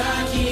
pensar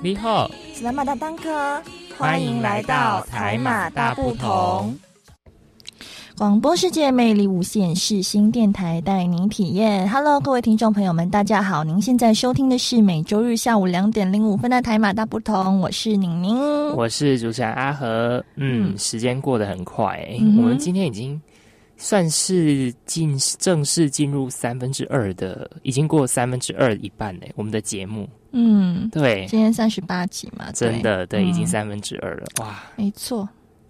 你好，是马大当哥，欢迎来到台马大不同。广播世界魅力无限，是新电台带您体验。Hello，各位听众朋友们，大家好！您现在收听的是每周日下午两点零五分的台马大不同，我是宁宁，我是主持人阿和。嗯，时间过得很快，我们今天已经。算是进正式进入三分之二的，已经过三分之二一半嘞。我们的节目，嗯，对，今天三十八集嘛，真的，对，已经三分之二了，哇，没错，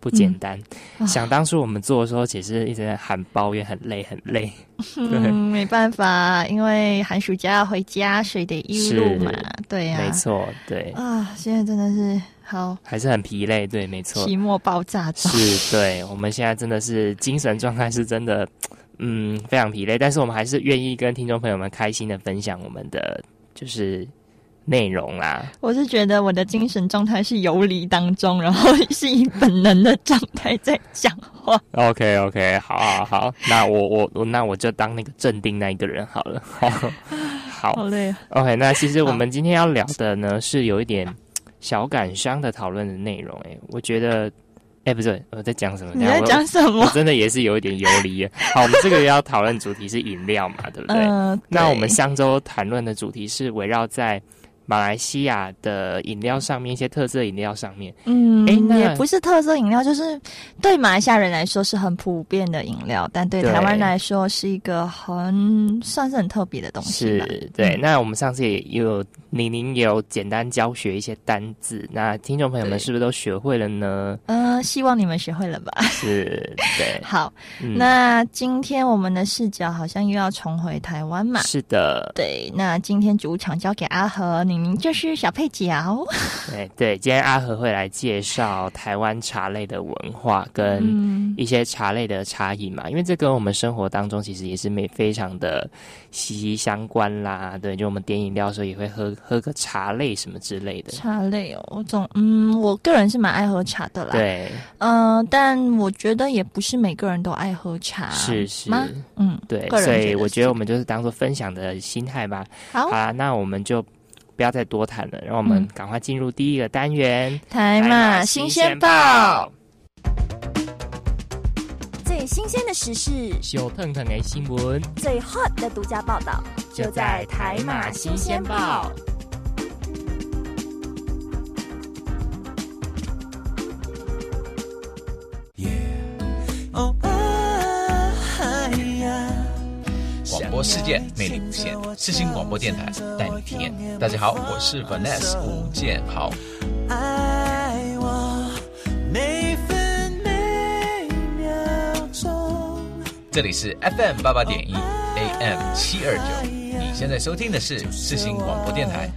不简单。想当初我们做的时候，其实一直在喊抱怨，很累，很累。嗯，没办法，因为寒暑假要回家，所以得一路嘛，对呀，没错，对啊，现在真的是。好，还是很疲累，对，没错。期末爆炸是，对，我们现在真的是精神状态是真的，嗯，非常疲累。但是我们还是愿意跟听众朋友们开心的分享我们的就是内容啦。我是觉得我的精神状态是游离当中，然后是以本能的状态在讲话。OK，OK，好，好，好，那我我我那我就当那个镇定那一个人好了。好，好，好累。OK，那其实我们今天要聊的呢是有一点。小感伤的讨论的内容，哎，我觉得，哎，不是我在讲什么？你在讲什么？我真的也是有一点游离。好，我们这个要讨论主题是饮料嘛，对不对？嗯。那我们上周谈论的主题是围绕在。马来西亚的饮料上面一些特色饮料上面，嗯，也不是特色饮料，就是对马来西亚人来说是很普遍的饮料，但对台湾人来说是一个很算是很特别的东西。是，对。那我们上次也有李宁有简单教学一些单字，那听众朋友们是不是都学会了呢？呃，希望你们学会了吧。是，对。好，那今天我们的视角好像又要重回台湾嘛？是的，对。那今天主场交给阿和宁宁，就是小配角。对对，今天阿和会来介绍台湾茶类的文化跟一些茶类的差异嘛，因为这跟我们生活当中其实也是没非常的息息相关啦。对，就我们点饮料的时候也会喝喝个茶类什么之类的。茶类哦，我总嗯，我个人是蛮爱喝茶的啦。对，嗯，但我觉得也不是每个人都爱喝茶，是是，嗯，对，所以我觉得我们就是当做分享的心态吧。好啊，那我们就。不要再多谈了，让我们赶快进入第一个单元——台马新鲜报。最新鲜的时事，小腾腾的新闻，最 hot 的独家报道，就在台马新鲜报。世界魅力无限，四星广播电台带你体验。大家好，我是 Vanessa 吴建豪。这里是 FM 八八点一，AM 七二九。你现在收听的是四星广播电台。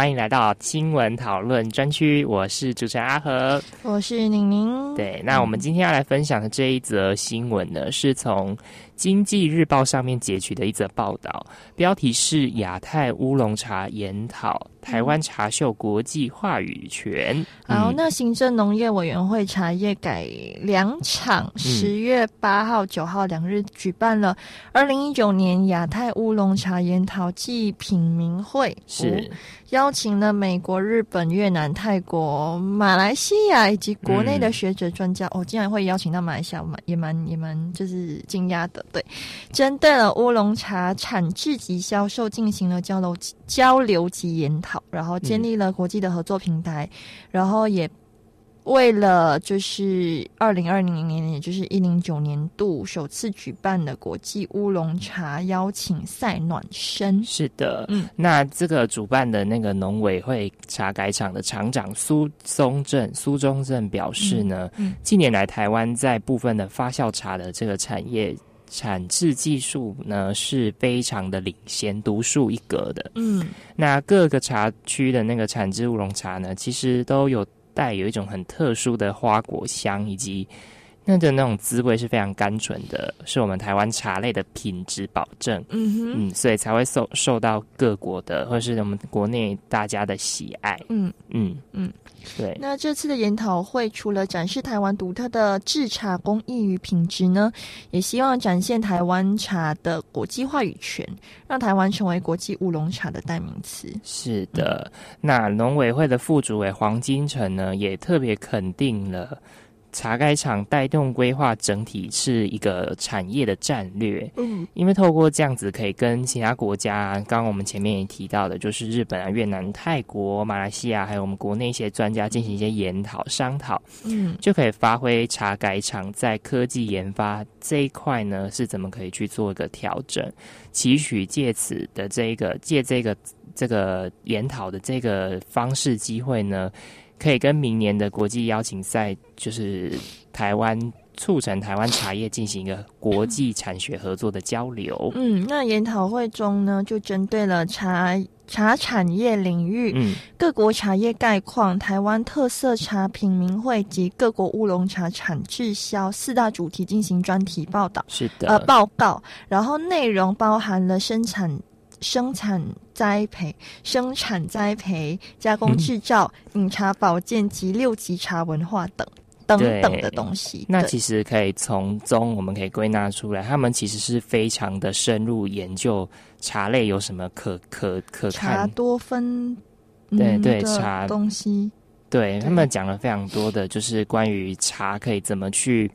欢迎来到新闻讨论专区，我是主持人阿和，我是宁宁。对，那我们今天要来分享的这一则新闻呢，是从。经济日报上面截取的一则报道，标题是“亚太乌龙茶研讨台湾茶秀国际话语权”。好，那行政农业委员会茶叶改良场十月八号、九号两日举办了二零一九年亚太乌龙茶研讨暨品茗会，是。邀请了美国、日本、越南、泰国、马来西亚以及国内的学者专家。哦，竟然会邀请到马来西亚，蛮也蛮也蛮就是惊讶的。对，针对了乌龙茶产制及销售进行了交流交流及研讨，然后建立了国际的合作平台，然后也为了就是二零二零年，也就是一零九年度首次举办的国际乌龙茶邀请赛暖身。是的，嗯，那这个主办的那个农委会茶改厂的厂长苏宗正苏宗正表示呢，近年来台湾在部分的发酵茶的这个产业产制技术呢是非常的领先，独树一格的。嗯，那各个茶区的那个产制乌龙茶呢，其实都有。带有一种很特殊的花果香，以及那的那种滋味是非常甘醇的，是我们台湾茶类的品质保证。嗯哼，嗯，所以才会受受到各国的或者是我们国内大家的喜爱。嗯嗯嗯。对，那这次的研讨会除了展示台湾独特的制茶工艺与品质呢，也希望展现台湾茶的国际话语权，让台湾成为国际乌龙茶的代名词。是的，那农委会的副主委黄金城呢，也特别肯定了。茶改厂带动规划整体是一个产业的战略，嗯，因为透过这样子可以跟其他国家，刚刚我们前面也提到的，就是日本啊、越南、泰国、马来西亚，还有我们国内一些专家进行一些研讨、商讨，嗯，就可以发挥茶改厂在科技研发这一块呢，是怎么可以去做一个调整，期许借此的这一个借这个这个研讨的这个方式机会呢。可以跟明年的国际邀请赛，就是台湾促成台湾茶叶进行一个国际产学合作的交流。嗯，那研讨会中呢，就针对了茶茶产业领域、嗯，各国茶叶概况、台湾特色茶品名会及各国乌龙茶产滞销四大主题进行专题报道。是的，呃，报告，然后内容包含了生产。生产栽培、生产栽培、加工制造、饮茶保健及六级茶文化等等等的东西。那其实可以从中，我们可以归纳出来，他们其实是非常的深入研究茶类有什么可可可看。茶多酚，对对，茶东西，对他们讲了非常多的，就是关于茶可以怎么去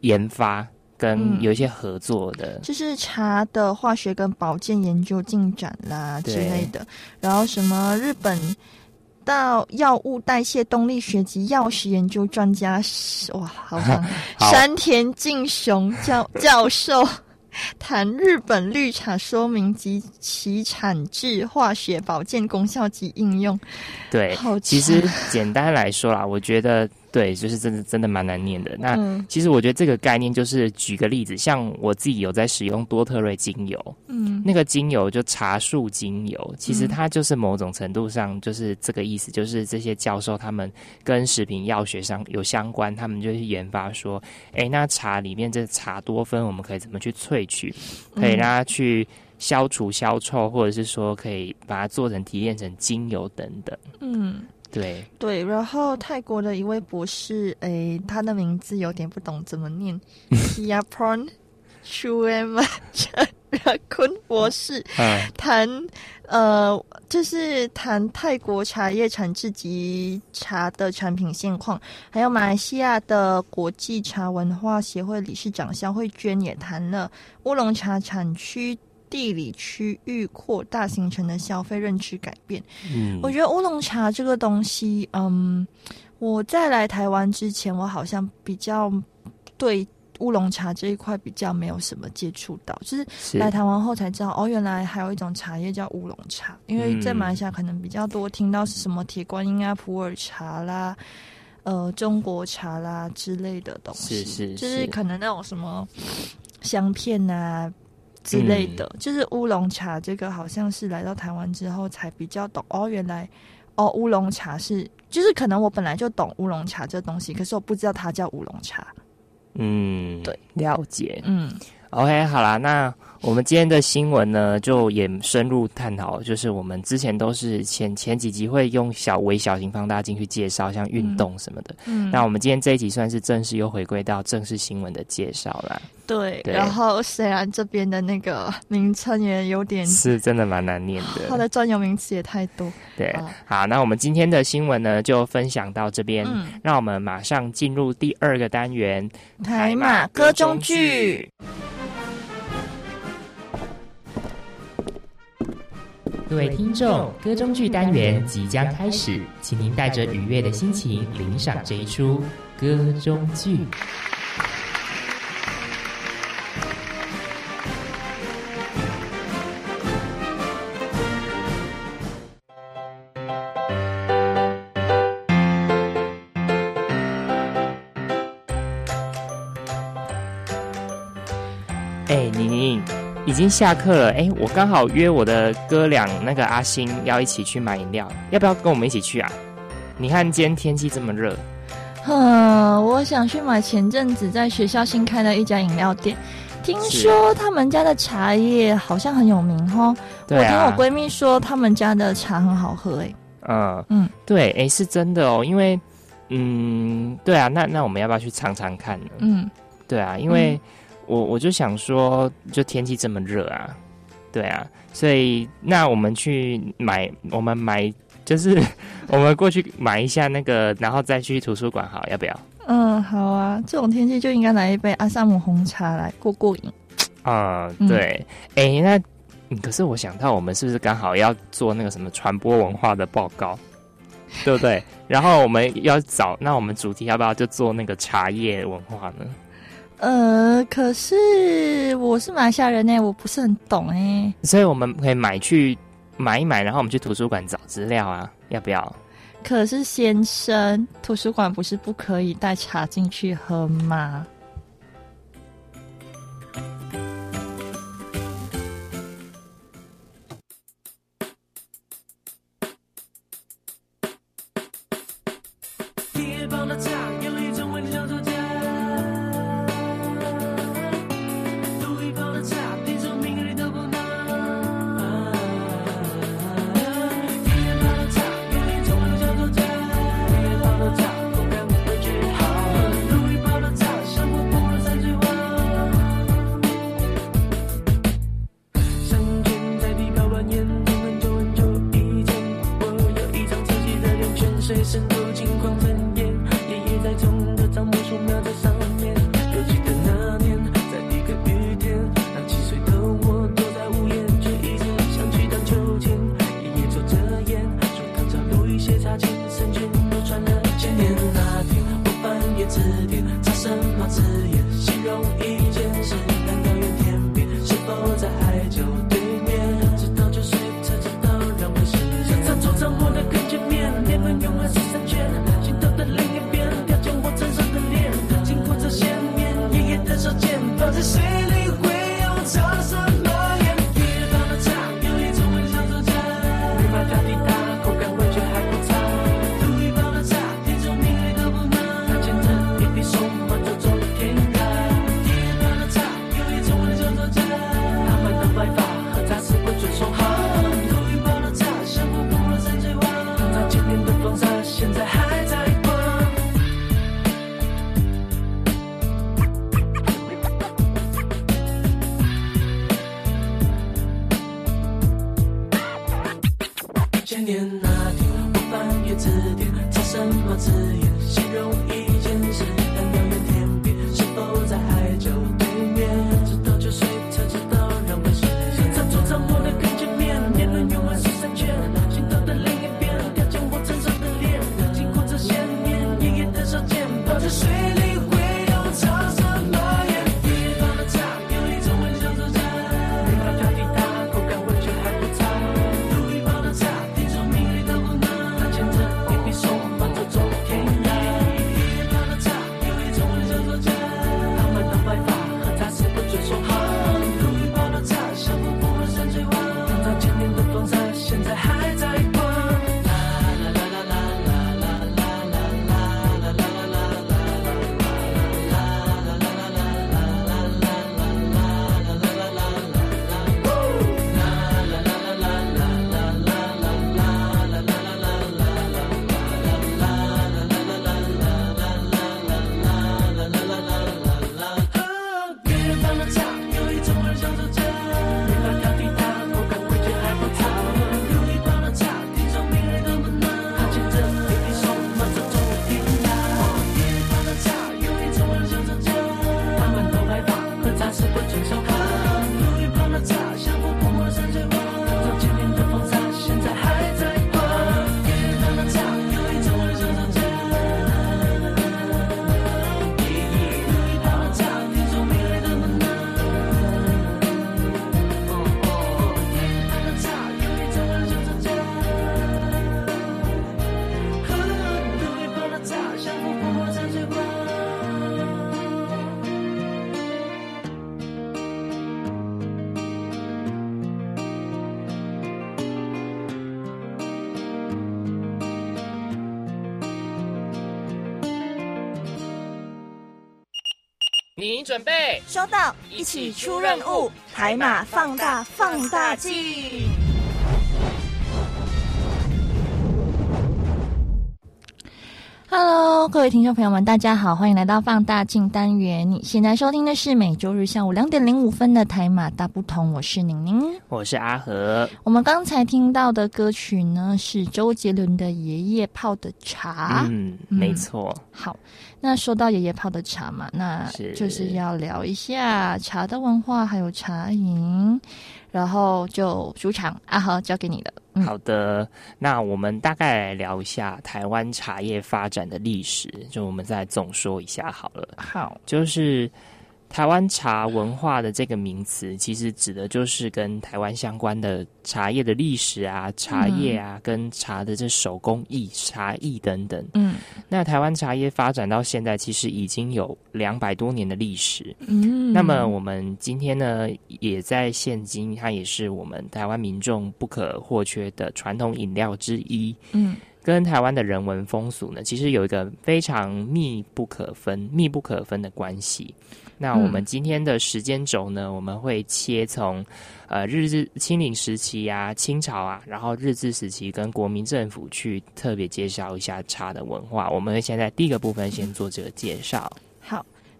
研发。跟有一些合作的，就是茶的化学跟保健研究进展啦之类的。然后什么日本到药物代谢动力学及药食研究专家，哇，好像 山田敬雄教教授。谈日本绿茶说明及其产制、化学、保健功效及应用。对，其实简单来说啦，我觉得对，就是真的真的蛮难念的。那其实我觉得这个概念就是举个例子，像我自己有在使用多特瑞精油，嗯，那个精油就茶树精油，其实它就是某种程度上就是这个意思，就是这些教授他们跟食品药学上有相关，他们就去研发说，哎，那茶里面这茶多酚，我们可以怎么去萃取，可以让它去。消除消臭，或者是说可以把它做成提炼成精油等等。嗯，对对。然后泰国的一位博士，诶，他的名字有点不懂怎么念，Yapron Chuema Rakun 博士，谈呃，就是谈泰国茶叶产制及茶的产品现况，还有马来西亚的国际茶文化协会理事长肖慧娟也谈了乌龙茶产区。地理区域扩大形成的消费认知改变，嗯，我觉得乌龙茶这个东西，嗯，我在来台湾之前，我好像比较对乌龙茶这一块比较没有什么接触到，就是来台湾后才知道，哦，原来还有一种茶叶叫乌龙茶，因为在马来西亚可能比较多听到是什么铁观音啊、普洱茶啦、呃中国茶啦之类的东西，是是，就是可能那种什么香片啊。之类的，就是乌龙茶这个，好像是来到台湾之后才比较懂哦。原来哦，乌龙茶是，就是可能我本来就懂乌龙茶这东西，可是我不知道它叫乌龙茶。嗯，对，了解。嗯，OK，好啦，那。我们今天的新闻呢，就也深入探讨，就是我们之前都是前前几集会用小微小型放大镜去介绍，像运动什么的。嗯，那我们今天这一集算是正式又回归到正式新闻的介绍了。对，然后虽然这边的那个名称也有点是真的蛮难念的，它的专有名词也太多。对，好，那我们今天的新闻呢，就分享到这边，让我们马上进入第二个单元——台马歌中剧。各位听众，歌中剧单元即将开始，请您带着愉悦的心情领赏这一出歌中剧。哎，宁宁。已经下课了，哎，我刚好约我的哥俩那个阿星要一起去买饮料，要不要跟我们一起去啊？你看今天天气这么热，哼，我想去买前阵子在学校新开的一家饮料店，听说他们家的茶叶好像很有名哦。我听我闺蜜说他们家的茶很好喝，哎，嗯嗯，对，哎，是真的哦，因为，嗯，对啊，那那我们要不要去尝尝看呢？嗯，对啊，因为。我我就想说，就天气这么热啊，对啊，所以那我们去买，我们买就是 我们过去买一下那个，然后再去图书馆，好要不要？嗯，好啊，这种天气就应该来一杯阿萨姆红茶来过过瘾。啊，对，哎，那可是我想到，我们是不是刚好要做那个什么传播文化的报告，对不对？然后我们要找，那我们主题要不要就做那个茶叶文化呢？呃，可是我是马来西亚人呢，我不是很懂哎。所以我们可以买去买一买，然后我们去图书馆找资料啊，要不要？可是先生，图书馆不是不可以带茶进去喝吗？你准备收到，一起出任务，台马放大放大镜。Hello，各位听众朋友们，大家好，欢迎来到放大镜单元。你现在收听的是每周日下午两点零五分的台马大不同，我是宁宁，我是阿和。我们刚才听到的歌曲呢，是周杰伦的《爷爷泡的茶》。嗯，没错。好，那说到爷爷泡的茶嘛，那就是要聊一下茶的文化，还有茶饮。然后就主场阿和交给你了。好的，那我们大概来聊一下台湾茶叶发展的历史，就我们再总说一下好了。好，就是。台湾茶文化的这个名词，其实指的就是跟台湾相关的茶叶的历史啊、茶叶啊、跟茶的这手工艺、茶艺等等。嗯，那台湾茶叶发展到现在，其实已经有两百多年的历史。嗯，那么我们今天呢，也在现今，它也是我们台湾民众不可或缺的传统饮料之一。嗯，跟台湾的人文风俗呢，其实有一个非常密不可分、密不可分的关系。那我们今天的时间轴呢？我们会切从，呃，日治、清领时期啊，清朝啊，然后日治时期跟国民政府去特别介绍一下茶的文化。我们会先在第一个部分先做这个介绍。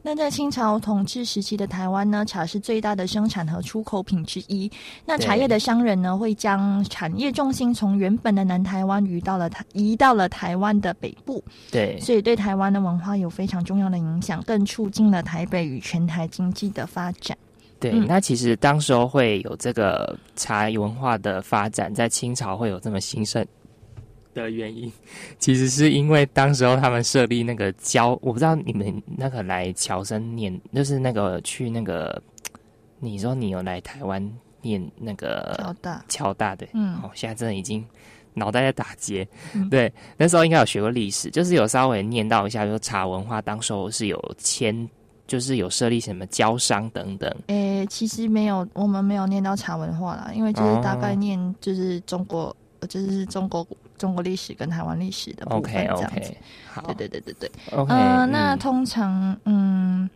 好。那在清朝统治时期的台湾呢，茶是最大的生产和出口品之一。那茶叶的商人呢，会将产业重心从原本的南台湾移到了台，移到了台湾的北部。对，所以对台湾的文化有非常重要的影响，更促进了台北与全台经济的发展。对，那其实当时候会有这个茶文化的发展，在清朝会有这么兴盛。的原因，其实是因为当时候他们设立那个交，我不知道你们那个来侨生念，就是那个去那个，你说你有来台湾念那个侨大，侨大的，嗯，哦，现在真的已经脑袋在打结，对，那时候应该有学过历史，就是有稍微念到一下，说茶文化当时候是有签，就是有设立什么交商等等，诶，其实没有，我们没有念到茶文化啦，因为就是大概念就是中国，就是中国。中国历史跟台湾历史的部分这样子，好，对对对对对，OK，嗯，那通常嗯，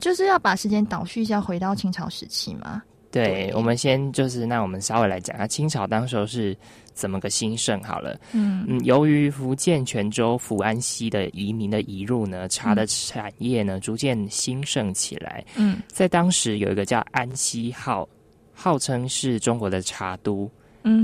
就是要把时间倒叙一下，回到清朝时期嘛。对，我们先就是那我们稍微来讲下清朝当时候是怎么个兴盛好了。嗯嗯，由于福建泉州福安溪的移民的移入呢，茶的产业呢逐渐兴盛起来。嗯，在当时有一个叫安溪号，号称是中国的茶都。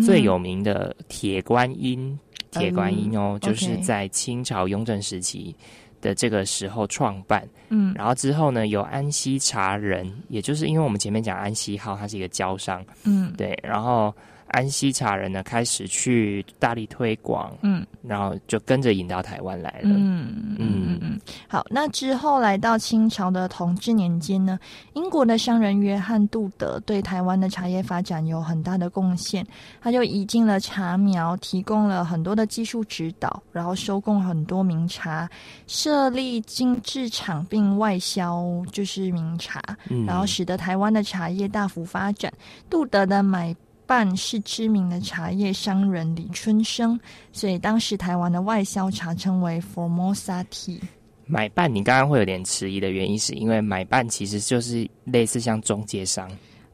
最有名的铁观音，铁观音哦，就是在清朝雍正时期的这个时候创办。嗯，然后之后呢，有安溪茶人，也就是因为我们前面讲安溪号，它是一个交商。嗯，对，然后。安溪茶人呢，开始去大力推广，嗯，然后就跟着引到台湾来了，嗯嗯嗯。好，那之后来到清朝的同治年间呢，英国的商人约翰杜德对台湾的茶叶发展有很大的贡献，他就移进了茶苗，提供了很多的技术指导，然后收购很多名茶，设立精制厂并外销就是名茶，然后使得台湾的茶叶大幅发展。杜德的买。办是知名的茶叶商人李春生，所以当时台湾的外销茶称为 Formosa Tea。买办，你刚刚会有点迟疑的原因，是因为买办其实就是类似像中介商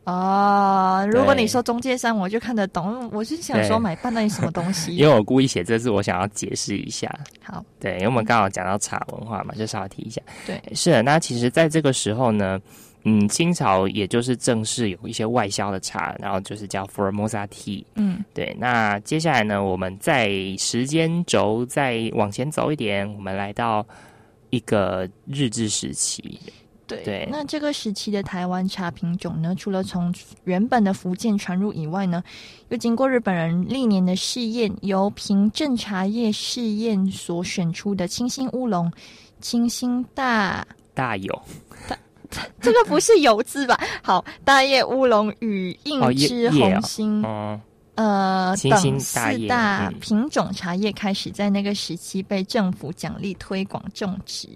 哦。如果你说中介商，我就看得懂。我是想说买办到底什么东西？因为我故意写这字，我想要解释一下。好，对，因为我们刚好讲到茶文化嘛，就稍微提一下。对，是的。那其实，在这个时候呢。嗯，清朝也就是正式有一些外销的茶，然后就是叫 Formosa Tea。嗯，对。那接下来呢，我们在时间轴再往前走一点，我们来到一个日治时期。对对。那这个时期的台湾茶品种呢，除了从原本的福建传入以外呢，又经过日本人历年的试验，由凭证茶叶试验所选出的清新乌龙、清新大大有。这个不是油渍吧？好，大叶乌龙与硬枝红心，呃，等四大品种茶叶开始在那个时期被政府奖励推广种植。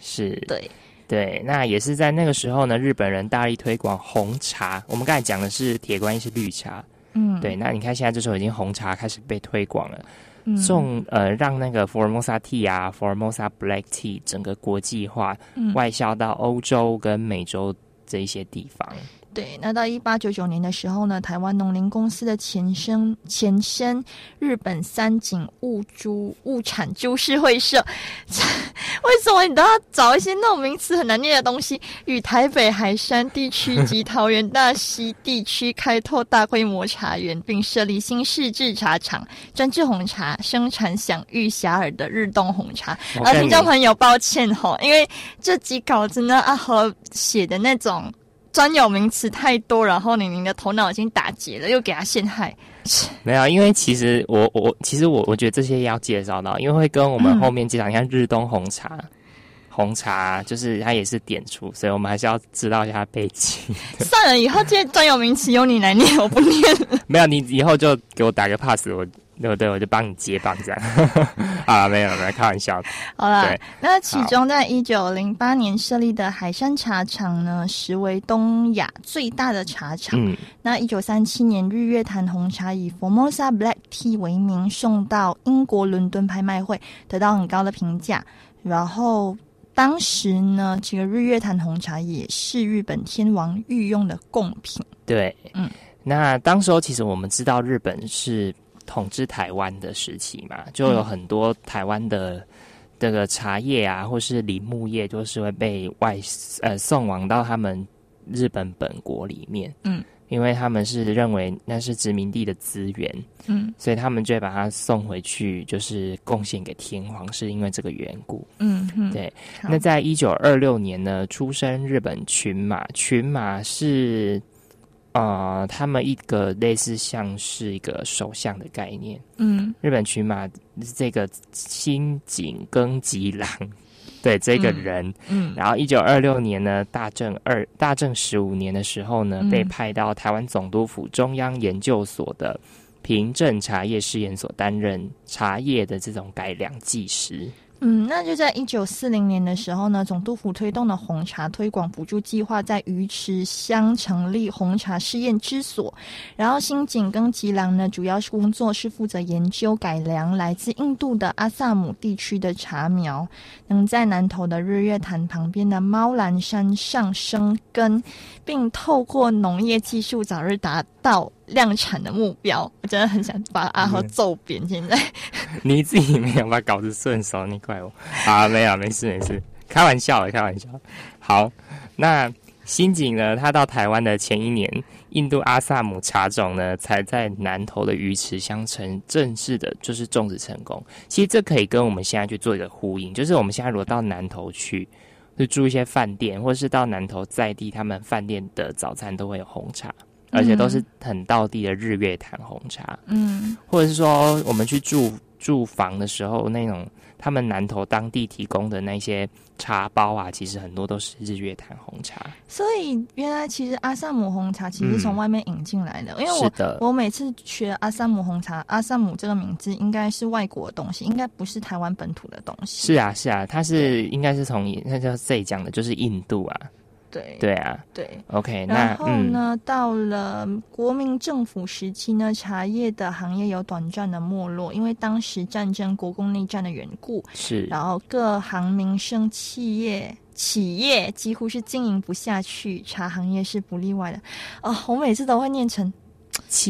是，对，对，那也是在那个时候呢，日本人大力推广红茶。我们刚才讲的是铁观音是绿茶，嗯，对。那你看现在这时候已经红茶开始被推广了。送呃让那个 Formosa Tea 啊，Formosa Black Tea 整个国际化，外销到欧洲跟美洲这一些地方。对，那到一八九九年的时候呢，台湾农林公司的前身前身日本三井物株物产株式会社，为什么你都要找一些那种名词很难念的东西？与台北海山地区及桃园大溪地区开拓大规模茶园，并设立新式制茶厂，专制红茶，生产享誉遐迩的日东红茶。啊，听众朋友，抱歉哈，因为这集稿子呢，阿和写的那种。专有名词太多，然后你您的头脑已经打结了，又给他陷害。没有，因为其实我我其实我我觉得这些要介绍到，因为会跟我们后面介绍。你看日东红茶，红茶就是它也是点出，所以我们还是要知道一下背景。算了，以后这些专有名词由你来念，我不念了。没有，你以后就给我打个 pass，我。对对，我就帮你接棒这样。啊，没有没有，开玩笑。好了，那其中在一九零八年设立的海山茶厂呢，实为东亚最大的茶厂。嗯，那一九三七年日月潭红茶以 Formosa Black Tea 为名，送到英国伦敦拍卖会，得到很高的评价。然后当时呢，这个日月潭红茶也是日本天王御用的贡品。对，嗯，那当时候其实我们知道日本是。统治台湾的时期嘛，就有很多台湾的这个茶叶啊，或是林木业，就是会被外呃送往到他们日本本国里面。嗯，因为他们是认为那是殖民地的资源，嗯，所以他们就会把它送回去，就是贡献给天皇，是因为这个缘故。嗯嗯，对。那在一九二六年呢，出生日本群马，群马是。啊，他们一个类似像是一个首相的概念。嗯，日本群马这个新井耕吉郎，对这个人。嗯，然后一九二六年呢，大正二大正十五年的时候呢，被派到台湾总督府中央研究所的平镇茶叶试验所担任茶叶的这种改良技师。嗯，那就在一九四零年的时候呢，总督府推动的红茶推广补助计划在鱼池乡成立红茶试验之所。然后新井跟吉郎呢，主要是工作是负责研究改良来自印度的阿萨姆地区的茶苗，能在南投的日月潭旁边的猫兰山上生根，并透过农业技术早日达到。量产的目标，我真的很想把阿豪揍扁。现在 你自己没有把稿子顺手，你怪我 啊？没有，没事没事，开玩笑的，开玩笑。好，那新井呢？他到台湾的前一年，印度阿萨姆茶种呢，才在南投的鱼池乡城正式的，就是种植成功。其实这可以跟我们现在去做一个呼应，就是我们现在如果到南投去，就住一些饭店，或者是到南投在地，他们饭店的早餐都会有红茶。而且都是很道地的日月潭红茶，嗯，或者是说我们去住住房的时候，那种他们南投当地提供的那些茶包啊，其实很多都是日月潭红茶。所以原来其实阿萨姆红茶其实从外面引进来的，因为我我每次学阿萨姆红茶，阿萨姆这个名字应该是外国的东西，应该不是台湾本土的东西。是啊是啊，它是应该是从那叫这里讲的，就是印度啊。对对啊，对，OK。然后呢，到了国民政府时期呢，茶叶的行业有短暂的没落，因为当时战争、国共内战的缘故。是，然后各行民生企业企业几乎是经营不下去，茶行业是不例外的。哦，我每次都会念成，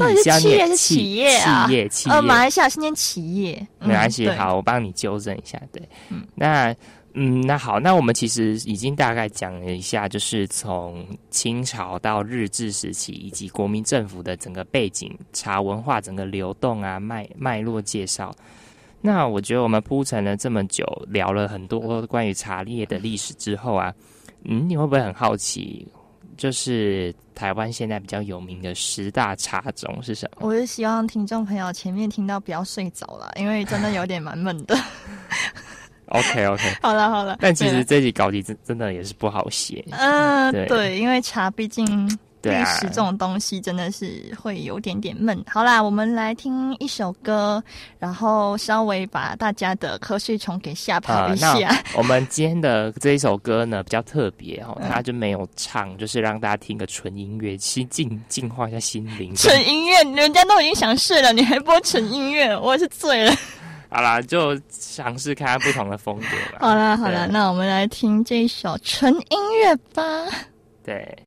到底是企业是企业啊？企业企业，呃，马来西亚是念企业，没关系。好，我帮你纠正一下。对，嗯，那。嗯，那好，那我们其实已经大概讲了一下，就是从清朝到日治时期，以及国民政府的整个背景、茶文化整个流动啊脉脉络介绍。那我觉得我们铺陈了这么久，聊了很多关于茶叶的历史之后啊，嗯，你会不会很好奇，就是台湾现在比较有名的十大茶种是什么？我是希望听众朋友前面听到不要睡着了，因为真的有点蛮闷的。OK OK，好了好了，但其实这集稿子真真的也是不好写。嗯，对，因为茶毕竟历史这种东西真的是会有点点闷。好啦，我们来听一首歌，然后稍微把大家的瞌睡虫给吓跑一下。我们今天的这一首歌呢比较特别哦，它就没有唱，就是让大家听个纯音乐，心净净化一下心灵。纯音乐，人家都已经想睡了，你还播纯音乐，我也是醉了。好啦，就尝试看看不同的风格吧。好啦好啦，那我们来听这一首纯音乐吧。对。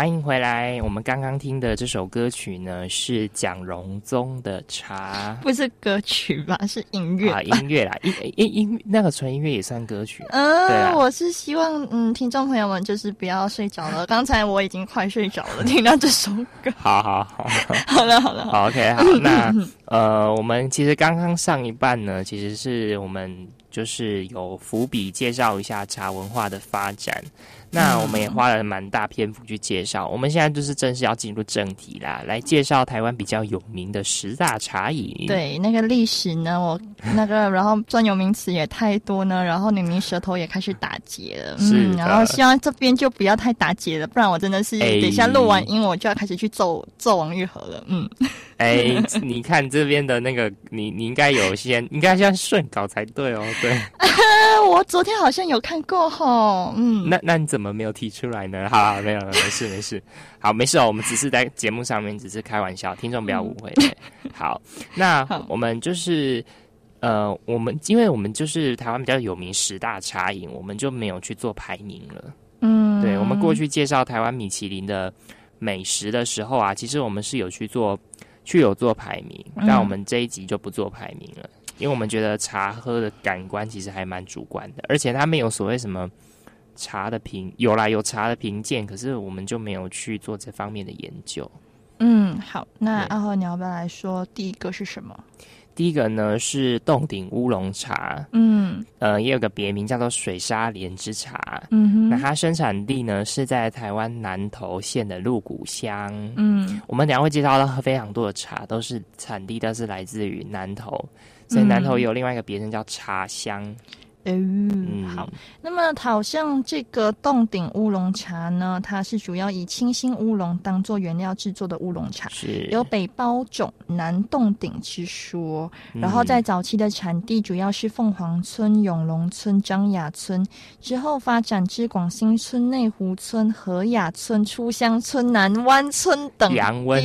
欢迎回来。我们刚刚听的这首歌曲呢，是蒋荣宗的《茶》，不是歌曲吧？是音乐啊，音乐啦，音音音那个纯音乐也算歌曲。嗯，我是希望嗯，听众朋友们就是不要睡着了。刚才我已经快睡着了，听到这首歌。好好好，好了 好了，OK，好。那呃，我们其实刚刚上一半呢，其实是我们就是有伏笔介绍一下茶文化的发展。那我们也花了蛮大篇幅去介绍，我们现在就是正式要进入正题啦，来介绍台湾比较有名的十大茶饮。对，那个历史呢，我那个然后专有名词也太多呢，然后你明舌头也开始打结了，嗯，然后希望这边就不要太打结了，不然我真的是等一下录完音我就要开始去揍揍王玉和了，嗯。哎，你看这边的那个，你你应该有先，应该先顺稿才对哦。对，我昨天好像有看过吼。嗯，那那你怎么没有提出来呢？哈，没有，没事，没事。好，没事哦。我们只是在节目上面只是开玩笑，听众不要误会。好，那我们就是呃，我们因为我们就是台湾比较有名十大茶饮，我们就没有去做排名了。嗯，对，我们过去介绍台湾米其林的美食的时候啊，其实我们是有去做。去有做排名，但我们这一集就不做排名了，因为我们觉得茶喝的感官其实还蛮主观的，而且它没有所谓什么茶的评，有啦有茶的评鉴，可是我们就没有去做这方面的研究。嗯，好，那阿和你要不要来说第一个是什么？第一个呢是洞顶乌龙茶，嗯，呃，也有个别名叫做水沙莲之茶，嗯哼，那它生产地呢是在台湾南投县的鹿谷乡，嗯，我们等下会介绍到非常多的茶，都是产地都是来自于南投，所以南投有另外一个别称叫茶乡。嗯，好。那么，好像这个洞顶乌龙茶呢，它是主要以清新乌龙当做原料制作的乌龙茶，是有北包种、南洞顶之说。然后，在早期的产地主要是凤凰村、永隆村、张雅村，之后发展至广兴村、内湖村、和雅村、初乡村、南湾村等杨湾、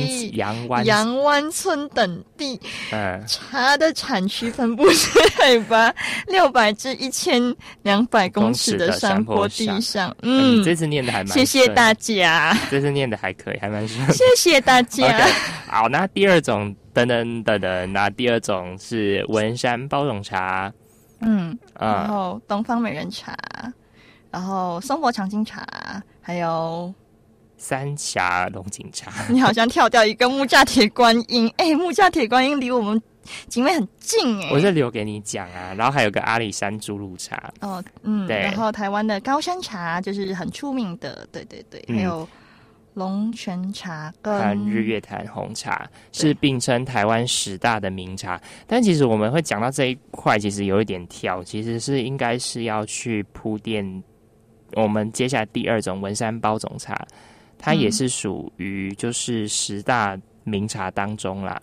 杨湾、村等地。嗯，茶的产区分布是 海拔六百至一。一千两百公尺的山坡地上，嗯，这次念的还蛮，谢谢大家。这次念的还可以，还蛮顺。谢谢大家。好，那第二种等等等等，那第二种是文山包种茶，嗯，然后东方美人茶，然后松柏长青茶，还有三峡龙井茶。你好像跳掉一个木架铁观音，哎，木架铁观音离我们。景美很近哎，我就留给你讲啊。然后还有个阿里山猪乳茶哦，嗯，对。然后台湾的高山茶就是很出名的，对对对。还有龙泉茶跟日月潭红茶是并称台湾十大的名茶。但其实我们会讲到这一块，其实有一点跳，其实是应该是要去铺垫我们接下来第二种文山包种茶，它也是属于就是十大名茶当中啦。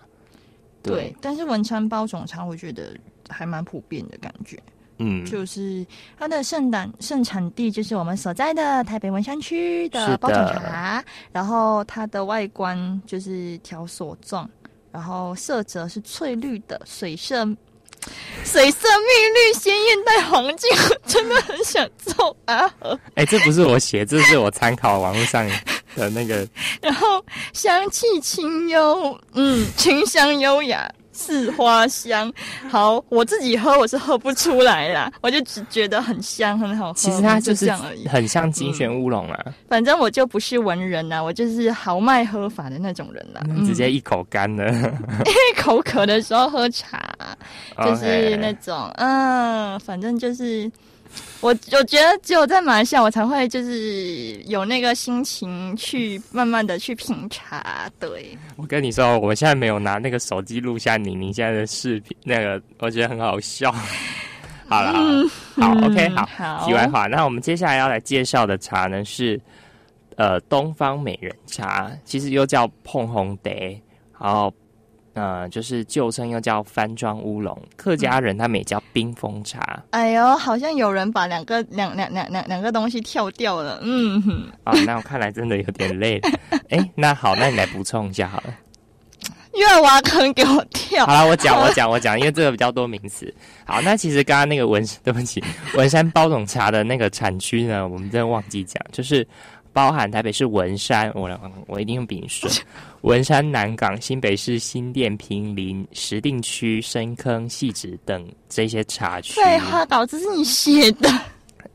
对，但是文昌包种茶，我觉得还蛮普遍的感觉。嗯，就是它的盛产盛产地就是我们所在的台北文山区的包种茶，然后它的外观就是条索状，然后色泽是翠绿的，水色 水色蜜绿，鲜艳带黄金，真的很想揍啊！哎，这不是我写，这是我参考网络上。的那个，然后香气清幽，嗯，清香优雅，似花香。好，我自己喝我是喝不出来啦，我就只觉得很香，很好喝。其实它就是这样而已，很像精选乌龙啊。反正我就不是文人呐，我就是豪迈喝法的那种人啦。直接一口干了，口渴的时候喝茶，就是那种，嗯，反正就是。我我觉得只有在马来西亚，我才会就是有那个心情去慢慢的去品茶。对，我跟你说，我现在没有拿那个手机录下你你现在的视频，那个我觉得很好笑。好了，好，OK，好。题外话，那我们接下来要来介绍的茶呢是呃东方美人茶，其实又叫碰红蝶，然后。呃，就是旧称又叫番庄乌龙，客家人他们也叫冰峰茶。哎呦，好像有人把两个两两两两两个东西跳掉了。嗯，哼。啊，那我看来真的有点累了。哎，那好，那你来补充一下好了。越挖坑给我跳。好了，我讲我讲 我讲，因为这个比较多名词。好，那其实刚刚那个文，对不起，文山包种茶的那个产区呢，我们真的忘记讲，就是。包含台北市文山，我我一定用笔顺，文山南港、新北市新店、平林、石碇区、深坑、细致等这些茶区。废话，稿子是你写的。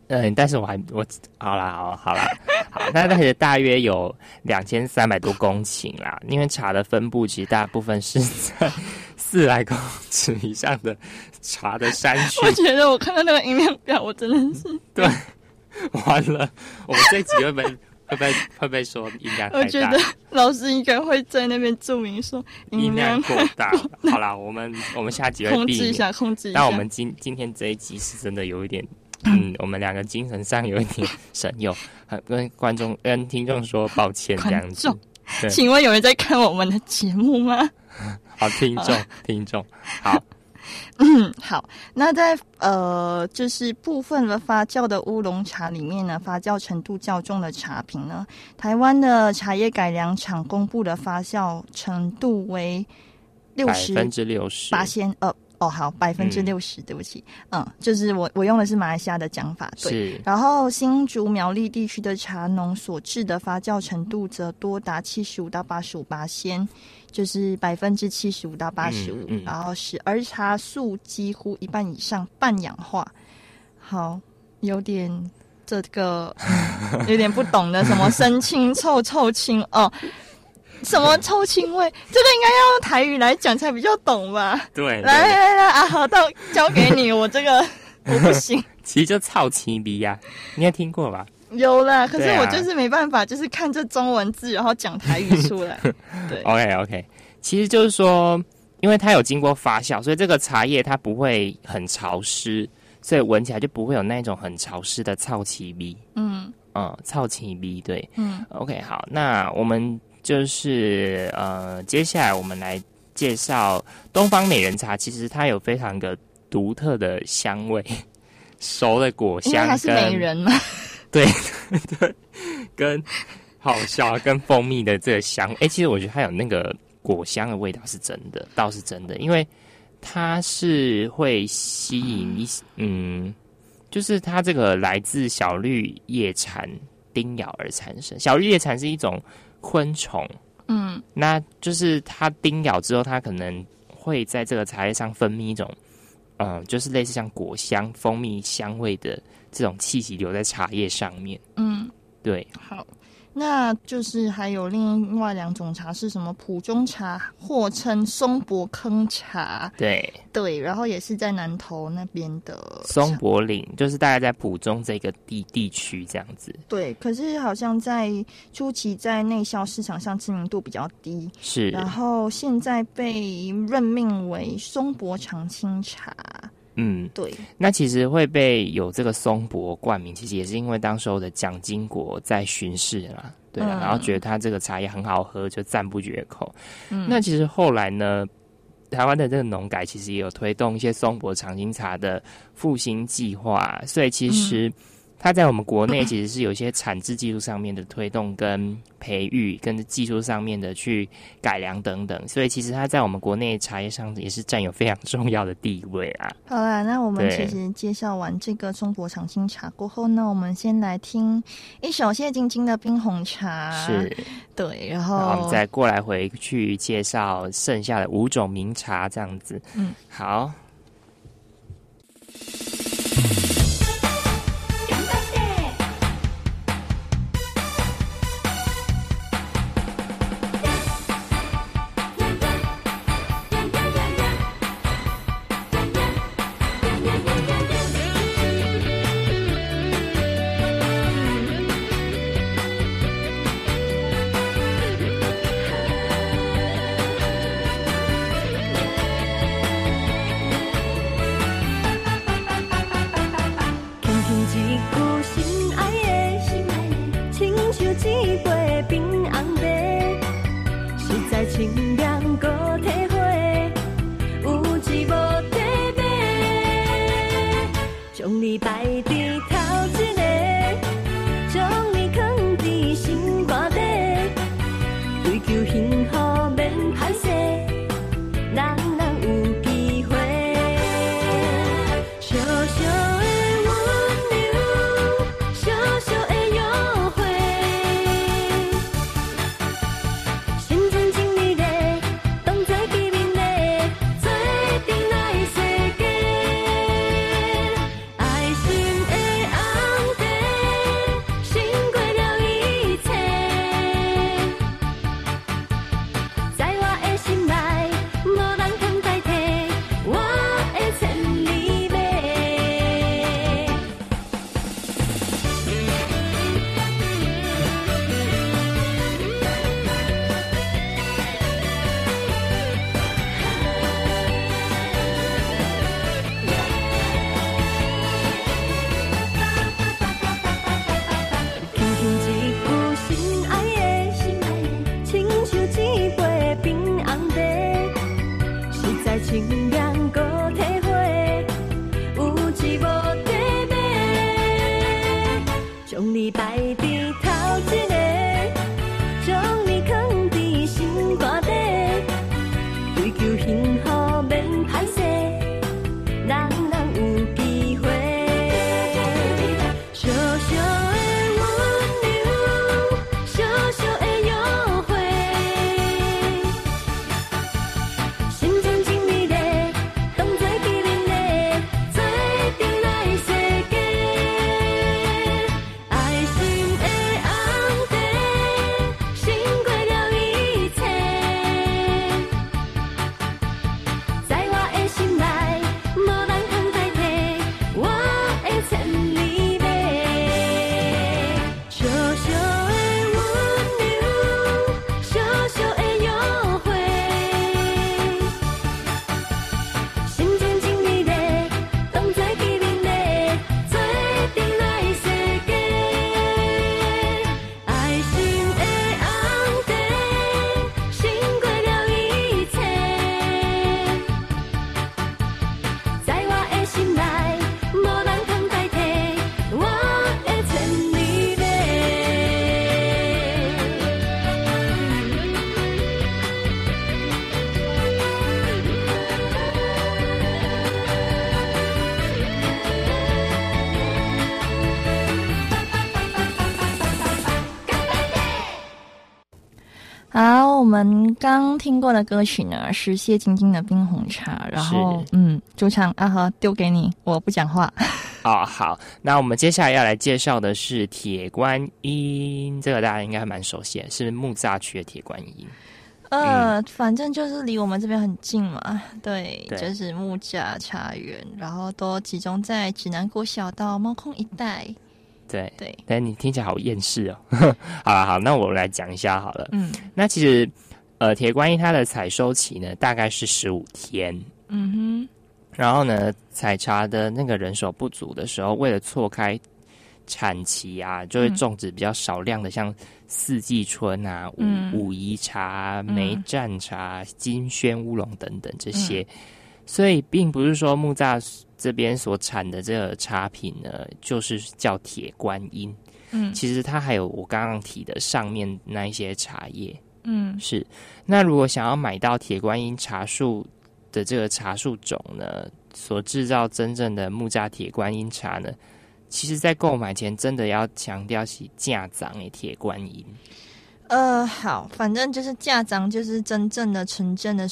嗯，但是我还我好啦，好好啦，好，那那些大约有两千三百多公顷啦。因为茶的分布其实大部分是在四百公尺以上的茶的山区。我觉得我看到那个音量表，我真的是对，完了，我们这几个本。会不 会会不会说音量我觉得老师应该会在那边注明说音量 过大。好啦，我们我们下集会控制一下，控制一下。但我们今今天这一集是真的有一点，嗯，我们两个精神上有一点 神勇，跟观众跟听众说抱歉这样子。请问有人在看我们的节目吗？好，听众听众好。嗯，好。那在呃，就是部分的发酵的乌龙茶里面呢，发酵程度较重的茶品呢，台湾的茶叶改良厂公布的发酵程度为六十分之六十八千呃哦，好，百分之六十，对不起，嗯，就是我我用的是马来西亚的讲法，对。然后新竹苗栗地区的茶农所制的发酵程度则多达七十五到八十五八仙。就是百分之七十五到八十五，然后是儿茶素几乎一半以上半氧化，好，有点这个有点不懂的，什么生青臭臭青哦，什么臭青味，这个应该要用台语来讲才比较懂吧？对，来来来啊，好，到交给你，我这个 我不行，其实就臭青鼻呀，应该听过吧？有啦，可是我就是没办法，就是看这中文字，然后讲台语出来。对，OK OK，其实就是说，因为它有经过发酵，所以这个茶叶它不会很潮湿，所以闻起来就不会有那种很潮湿的臭气味。嗯嗯，臭气味对。嗯，OK 好，那我们就是呃，接下来我们来介绍东方美人茶。其实它有非常的独特的香味，熟的果香。它是美人吗？对 对，跟好笑，跟蜂蜜的这个香，哎，其实我觉得它有那个果香的味道是真的，倒是真的，因为它是会吸引一嗯，就是它这个来自小绿叶蝉叮咬而产生。小绿叶蝉是一种昆虫，嗯，那就是它叮咬之后，它可能会在这个茶叶上分泌一种，嗯，就是类似像果香、蜂蜜香味的这种气息留在茶叶上面。嗯，对。好。那就是还有另外两种茶是什么？普中茶，或称松柏坑茶。对对，然后也是在南投那边的松柏岭，就是大概在普中这个地地区这样子。对，可是好像在初期在内销市场上知名度比较低。是，然后现在被任命为松柏长青茶。嗯，对。那其实会被有这个松柏冠名，其实也是因为当时候的蒋经国在巡视啦，对啊，然后觉得他这个茶叶很好喝，就赞不绝口。嗯，那其实后来呢，台湾的这个农改其实也有推动一些松柏长青茶的复兴计划，所以其实。它在我们国内 其实是有一些产制技术上面的推动跟培育，跟技术上面的去改良等等，所以其实它在我们国内茶叶上也是占有非常重要的地位啊。好啦，那我们其实介绍完这个中国长青茶过后呢，我们先来听一首谢晶晶的冰红茶。是，对，然后我们再过来回去介绍剩下的五种名茶，这样子。嗯，好。们刚听过的歌曲呢是谢晶晶的冰红茶，然后嗯，主唱阿和丢给你，我不讲话。哦，好，那我们接下来要来介绍的是铁观音，这个大家应该还蛮熟悉，是木栅区的铁观音。呃，反正就是离我们这边很近嘛，对，就是木栅茶园，然后都集中在指南国小道猫空一带。对对，但你听起来好厌世哦。好了，好，那我来讲一下好了。嗯，那其实呃，铁观音它的采收期呢，大概是十五天。嗯哼。然后呢，采茶的那个人手不足的时候，为了错开产期啊，就会种植比较少量的，像四季春啊、武武夷茶、梅占茶、金萱乌龙等等这些。所以，并不是说木栅这边所产的这个茶品呢，就是叫铁观音。嗯，其实它还有我刚刚提的上面那一些茶叶。嗯，是。那如果想要买到铁观音茶树，的这个茶树种呢，所制造真正的木栅铁观音茶呢，其实在购买前真的要强调起价长诶，铁观音。呃，好，反正就是价长，就是真正的纯正的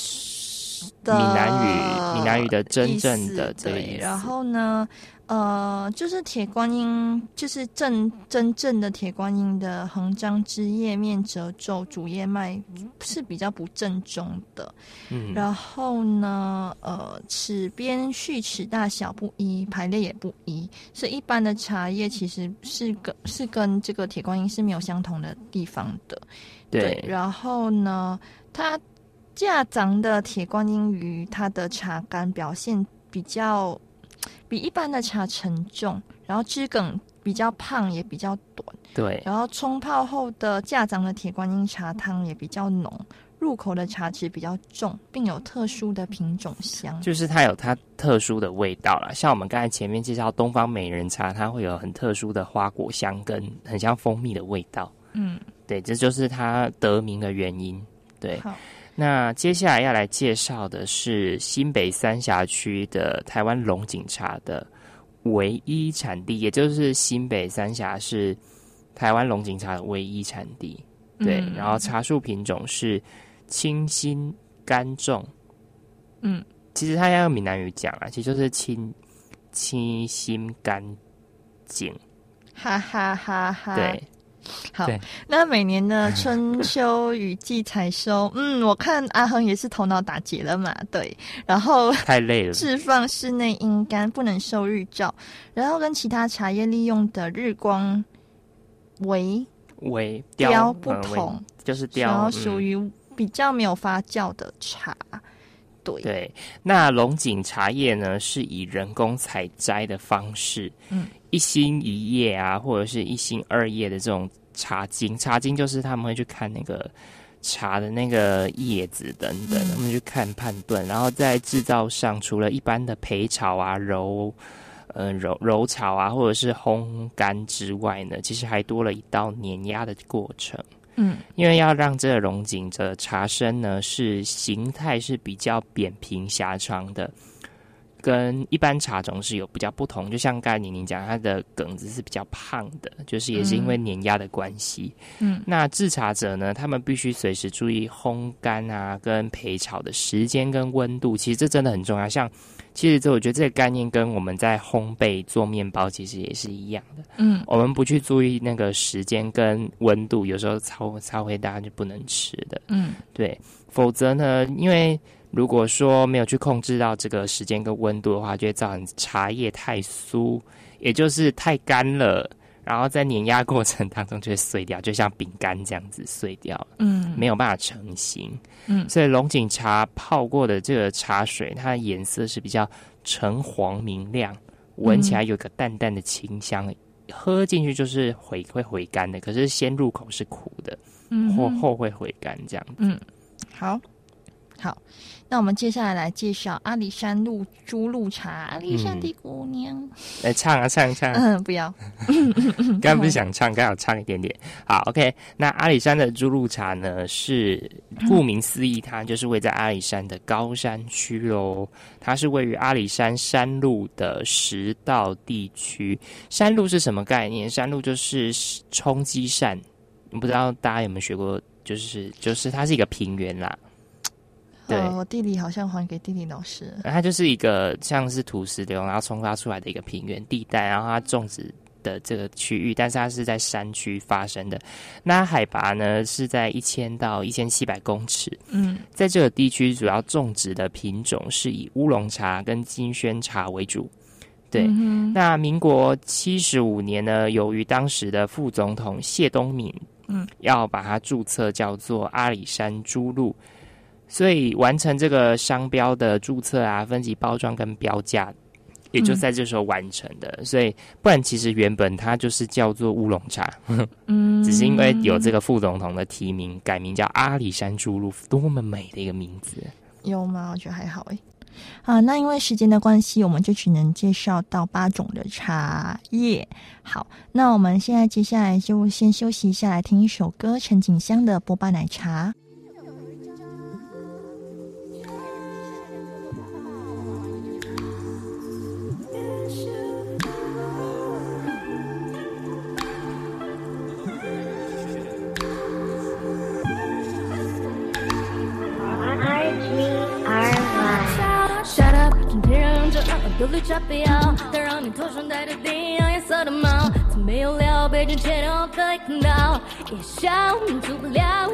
闽南语，闽南语的真正的这个意思。然后呢？呃，就是铁观音，就是正真正的铁观音的横张枝叶面褶皱，主叶脉是比较不正宗的。嗯，然后呢，呃，齿边序齿大小不一，排列也不一，所以一般的茶叶其实是跟是跟这个铁观音是没有相同的地方的。对，然后呢，它架长的铁观音鱼，它的茶干表现比较。比一般的茶沉重，然后枝梗比较胖，也比较短。对，然后冲泡后的架长的铁观音茶汤也比较浓，入口的茶质比较重，并有特殊的品种香。就是它有它特殊的味道啦，像我们刚才前面介绍东方美人茶，它会有很特殊的花果香跟很像蜂蜜的味道。嗯，对，这就是它得名的原因。对。那接下来要来介绍的是新北三峡区的台湾龙井茶的唯一产地，也就是新北三峡是台湾龙井茶的唯一产地。对，然后茶树品种是清新甘重。嗯，其实它要用闽南语讲啊，其实就是清清新甘净。哈哈哈哈。对。好，那每年的 春秋雨季采收，嗯，我看阿恒也是头脑打结了嘛，对，然后 太累了，释放室内阴干，不能受日照，然后跟其他茶叶利用的日光为为雕不同，就是雕，属于比较没有发酵的茶，对。对，那龙井茶叶呢，是以人工采摘的方式，嗯。一心一叶啊，或者是一心二叶的这种茶经，茶经就是他们会去看那个茶的那个叶子等等，他们去看判断，然后在制造上，除了一般的焙炒啊、揉、嗯揉揉炒啊，或者是烘干之外呢，其实还多了一道碾压的过程。嗯，因为要让这个龙井的茶身呢，是形态是比较扁平狭长的。跟一般茶种是有比较不同，就像刚才宁宁讲，它的梗子是比较胖的，就是也是因为碾压的关系。嗯，那制茶者呢，他们必须随时注意烘干啊，跟焙炒的时间跟温度，其实这真的很重要。像其实这我觉得这个概念跟我们在烘焙做面包其实也是一样的。嗯，我们不去注意那个时间跟温度，有时候超超会大家就不能吃的。嗯，对，否则呢，因为。如果说没有去控制到这个时间跟温度的话，就会造成茶叶太酥，也就是太干了，然后在碾压过程当中就会碎掉，就像饼干这样子碎掉，嗯，没有办法成型，嗯，所以龙井茶泡过的这个茶水，它的颜色是比较橙黄明亮，闻起来有个淡淡的清香，喝进去就是回会回甘的，可是先入口是苦的，嗯，后后会回甘这样子，嗯，好。好，那我们接下来来介绍阿里山路猪鹿茶。阿里山的姑娘，来唱啊唱唱。嗯，不要。刚不是想唱，刚好唱一点点。好，OK。那阿里山的猪鹿茶呢，是顾名思义，它就是位在阿里山的高山区喽。它是位于阿里山山路的石道地区。山路是什么概念？山路就是冲积扇。不知道大家有没有学过？就是就是它是一个平原啦。对，我地理好像还给地理老师。它就是一个像是土石流，然后冲发出来的一个平原地带，然后它种植的这个区域，但是它是在山区发生的。那海拔呢是在一千到一千七百公尺。嗯，在这个地区主要种植的品种是以乌龙茶跟金萱茶为主。对，那民国七十五年呢，由于当时的副总统谢东闵，嗯，要把它注册叫做阿里山猪鹿。所以完成这个商标的注册啊、分级包装跟标价，也就在这时候完成的。所以不然，其实原本它就是叫做乌龙茶，嗯，只是因为有这个副总统的提名，改名叫阿里山猪鹿，多么美的一个名字。有吗？我觉得还好哎。啊，那因为时间的关系，我们就只能介绍到八种的茶叶。好，那我们现在接下来就先休息一下，来听一首歌，陈景香的《波霸奶茶》。绿茶婊，它让你头上戴着顶样颜色的帽，从没有料，被人切掉可以看到，也想满足不了。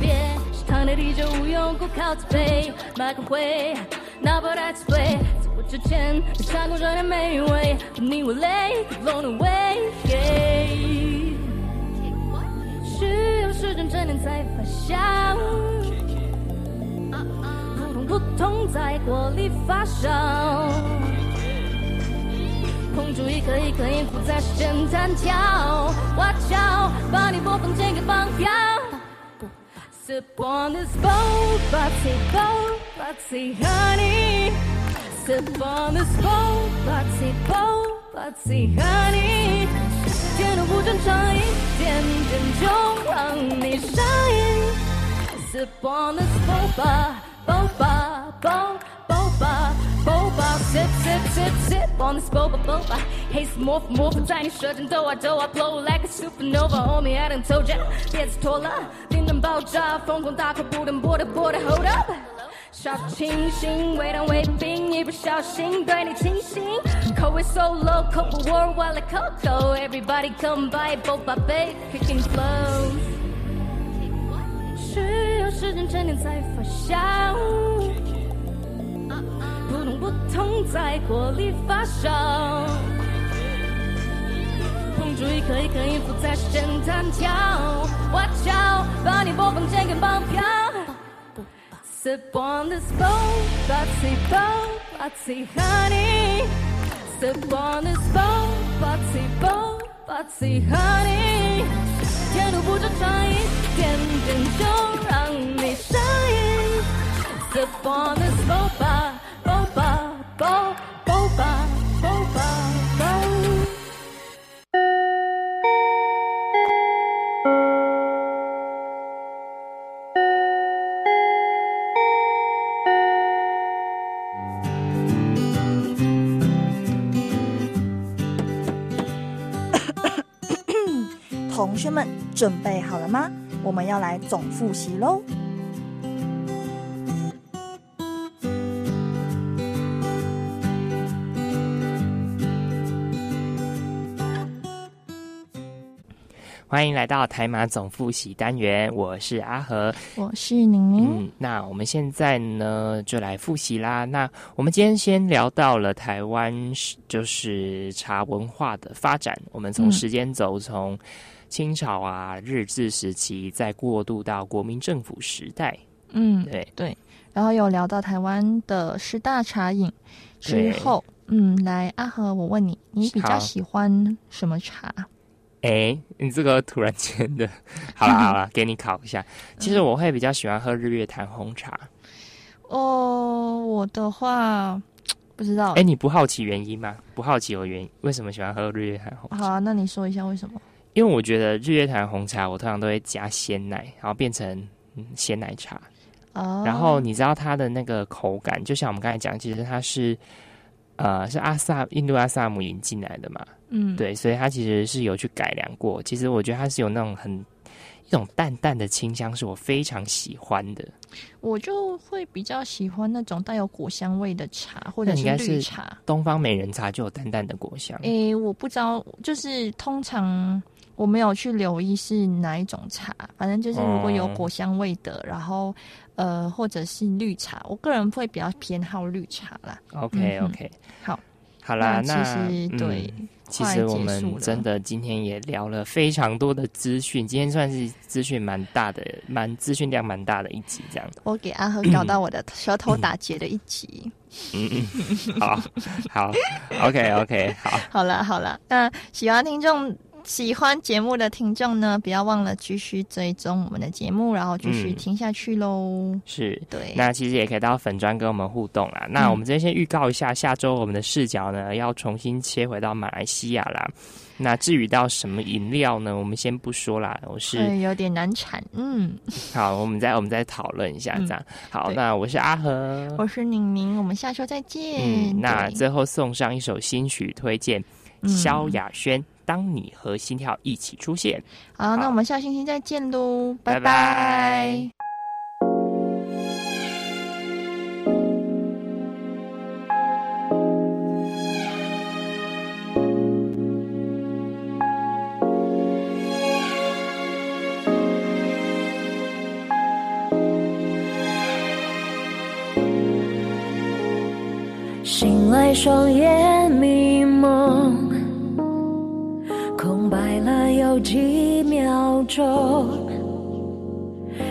别是躺在地就无用功靠自卑，麦克灰，哪怕太自卑，在我之前，尝过这点美味，你会累，落的味。需要时间沉淀才发酵，扑通扑通在锅里发烧。空注一颗一颗音符在时间弹跳，我敲，把你播放键给绑票。Sip on this boat, bossy boat, bossy honey. Sip on this boat, bossy boat, bossy honey. 甜度不正常，一点点就让你上瘾。Sip on this boat, boat, boat, boat, boat. boba Sip sip sip sip on this boba boba haze morph morph 在你舌尖抖啊抖啊 blow like a supernova homie I done told ya 别再拖了灵能爆炸疯狂大口不等波的波的 hold up 小清新，微糖微冰，一不小心对你倾心。口味 so local, but worldwide like Coco. Everybody come by, boba babe, kicking flow. 需要时间沉淀才发酵。扑通扑通在锅里发烧，碰出一颗一颗音符在时间弹跳。我敲，把你播放键给绑票。Sip on this boat, bossy boat, bossy honey. Sip on this boat, bossy boat, bossy honey. 甜度不正常，一点点就让你上瘾。Sip on this boat. 同学们准备好了吗？我们要来总复习喽！欢迎来到台马总复习单元，我是阿和，我是宁宁。嗯，那我们现在呢就来复习啦。那我们今天先聊到了台湾就是茶文化的发展，我们从时间轴从清朝啊日治时期，再过渡到国民政府时代。嗯，对对。然后有聊到台湾的十大茶饮之后，嗯，来阿和，我问你，你比较喜欢什么茶？哎，你这个突然间的，好了好了，给你考一下。其实我会比较喜欢喝日月潭红茶。哦，我的话不知道。哎，你不好奇原因吗？不好奇有原因，为什么喜欢喝日月潭红茶？好啊，那你说一下为什么？因为我觉得日月潭红茶，我通常都会加鲜奶，然后变成鲜奶茶。哦。然后你知道它的那个口感，就像我们刚才讲，其实它是呃是阿萨印度阿萨姆引进来的嘛。嗯，对，所以它其实是有去改良过。其实我觉得它是有那种很一种淡淡的清香，是我非常喜欢的。我就会比较喜欢那种带有果香味的茶，或者是绿茶。东方美人茶就有淡淡的果香。诶，我不知道，就是通常我没有去留意是哪一种茶，反正就是如果有果香味的，然后呃，或者是绿茶，我个人会比较偏好绿茶啦。OK OK，好，好啦，那其实对。其实我们真的今天也聊了非常多的资讯，今天算是资讯蛮大的，蛮资讯量蛮大的一集，这样。我给阿和搞到我的舌头打结的一集。嗯嗯，好，好，OK OK，好，好了好了，那喜欢听众。喜欢节目的听众呢，不要忘了继续追踪我们的节目，然后继续听下去喽。是对，那其实也可以到粉砖跟我们互动啦。那我们这边先预告一下，下周我们的视角呢要重新切回到马来西亚啦。那至于到什么饮料呢，我们先不说啦。我是有点难产，嗯。好，我们再我们再讨论一下这样。好，那我是阿和，我是宁宁，我们下周再见。那最后送上一首新曲推荐，萧亚轩。当你和心跳一起出现，好，那我们下星期再见喽，拜拜。醒来，双眼几秒钟，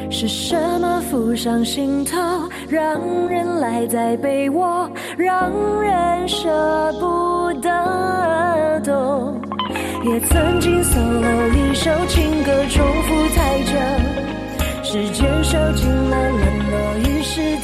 是什么浮上心头，让人赖在被窝，让人舍不得懂。也曾经 solo 一首情歌，重复太久，时间收紧了冷落，于是